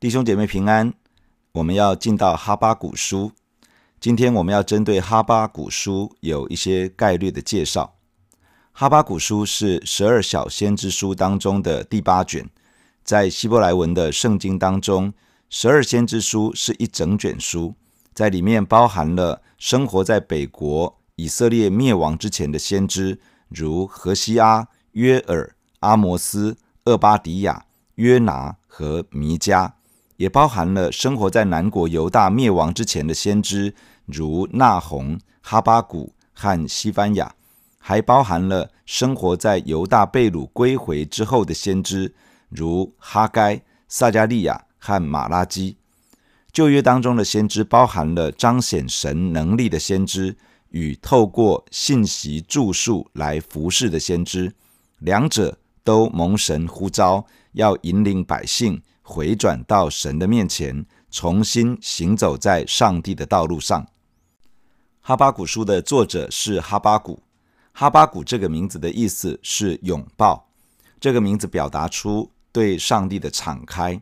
弟兄姐妹平安，我们要进到哈巴古书。今天我们要针对哈巴古书有一些概略的介绍。哈巴古书是十二小先知书当中的第八卷，在希伯来文的圣经当中，十二先知书是一整卷书，在里面包含了生活在北国以色列灭亡之前的先知，如何西阿、约尔、阿摩斯、厄巴迪亚、约拿和弥迦。也包含了生活在南国犹大灭亡之前的先知，如纳鸿、哈巴谷和西番雅；还包含了生活在犹大被掳归回之后的先知，如哈该、撒迦利亚和马拉基。旧约当中的先知包含了彰显神能力的先知，与透过信息著述来服侍的先知，两者都蒙神呼召，要引领百姓。回转到神的面前，重新行走在上帝的道路上。哈巴谷书的作者是哈巴谷。哈巴谷这个名字的意思是拥抱，这个名字表达出对上帝的敞开。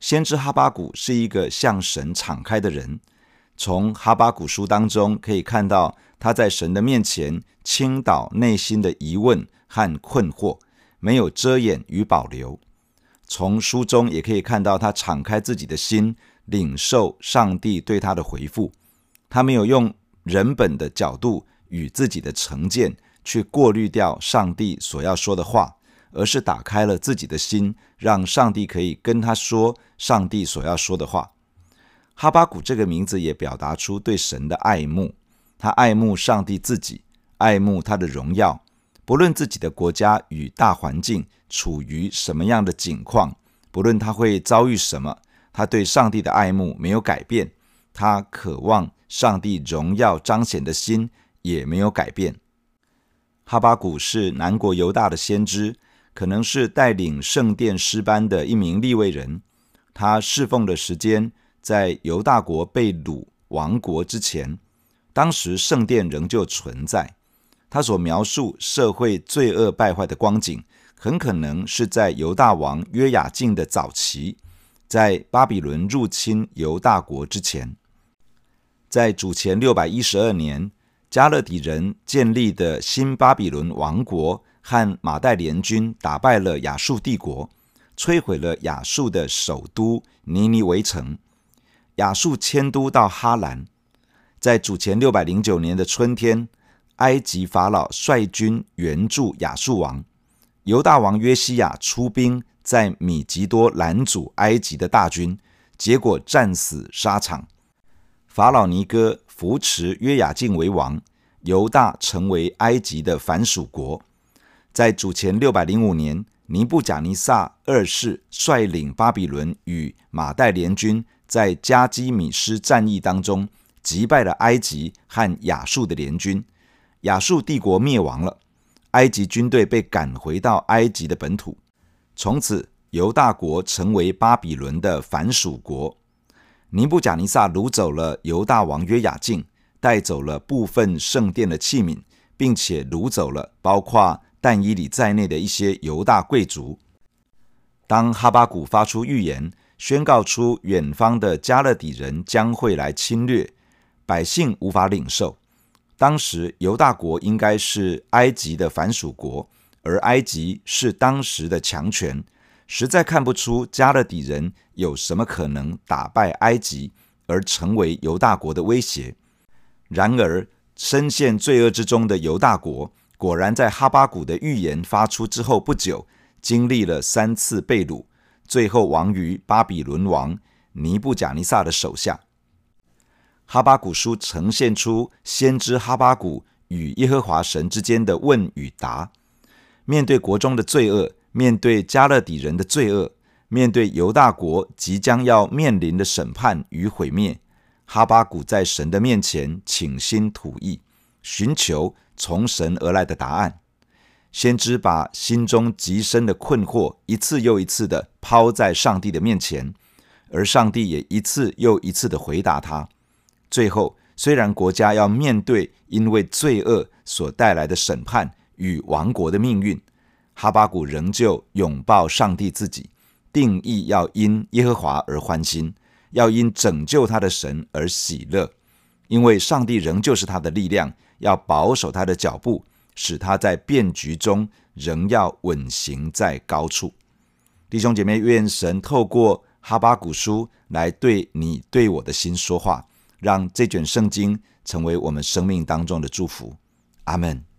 先知哈巴谷是一个向神敞开的人。从哈巴谷书当中可以看到，他在神的面前倾倒内心的疑问和困惑，没有遮掩与保留。从书中也可以看到，他敞开自己的心，领受上帝对他的回复。他没有用人本的角度与自己的成见去过滤掉上帝所要说的话，而是打开了自己的心，让上帝可以跟他说上帝所要说的话。哈巴谷这个名字也表达出对神的爱慕，他爱慕上帝自己，爱慕他的荣耀。不论自己的国家与大环境处于什么样的境况，不论他会遭遇什么，他对上帝的爱慕没有改变，他渴望上帝荣耀彰显的心也没有改变。哈巴谷是南国犹大的先知，可能是带领圣殿诗班的一名利未人。他侍奉的时间在犹大国被掳亡国之前，当时圣殿仍旧存在。他所描述社会罪恶败坏的光景，很可能是在犹大王约雅敬的早期，在巴比伦入侵犹大国之前，在主前六百一十二年，迦勒底人建立的新巴比伦王国和马代联军打败了亚述帝国，摧毁了亚述的首都尼尼微城，亚述迁都到哈兰，在主前六百零九年的春天。埃及法老率军援助亚述王，犹大王约西亚出兵在米吉多拦阻埃及的大军，结果战死沙场。法老尼哥扶持约雅敬为王，犹大成为埃及的藩属国。在主前六百零五年，尼布甲尼撒二世率领巴比伦与马代联军在加基米斯战役当中击败了埃及和亚述的联军。亚述帝国灭亡了，埃及军队被赶回到埃及的本土，从此犹大国成为巴比伦的藩属国。尼布甲尼撒掳走了犹大王约雅敬，带走了部分圣殿的器皿，并且掳走了包括但以理在内的一些犹大贵族。当哈巴谷发出预言，宣告出远方的迦勒底人将会来侵略，百姓无法领受。当时犹大国应该是埃及的藩属国，而埃及是当时的强权，实在看不出迦勒底人有什么可能打败埃及而成为犹大国的威胁。然而，深陷罪恶之中的犹大国，果然在哈巴谷的预言发出之后不久，经历了三次被掳，最后亡于巴比伦王尼布甲尼撒的手下。哈巴谷书呈现出先知哈巴谷与耶和华神之间的问与答。面对国中的罪恶，面对迦勒底人的罪恶，面对犹大国即将要面临的审判与毁灭，哈巴谷在神的面前倾心吐意，寻求从神而来的答案。先知把心中极深的困惑一次又一次地抛在上帝的面前，而上帝也一次又一次地回答他。最后，虽然国家要面对因为罪恶所带来的审判与亡国的命运，哈巴谷仍旧拥抱上帝自己，定义要因耶和华而欢心，要因拯救他的神而喜乐，因为上帝仍旧是他的力量，要保守他的脚步，使他在变局中仍要稳行在高处。弟兄姐妹，愿神透过哈巴谷书来对你对我的心说话，让这卷圣经成为我们生命当中的祝福。阿门。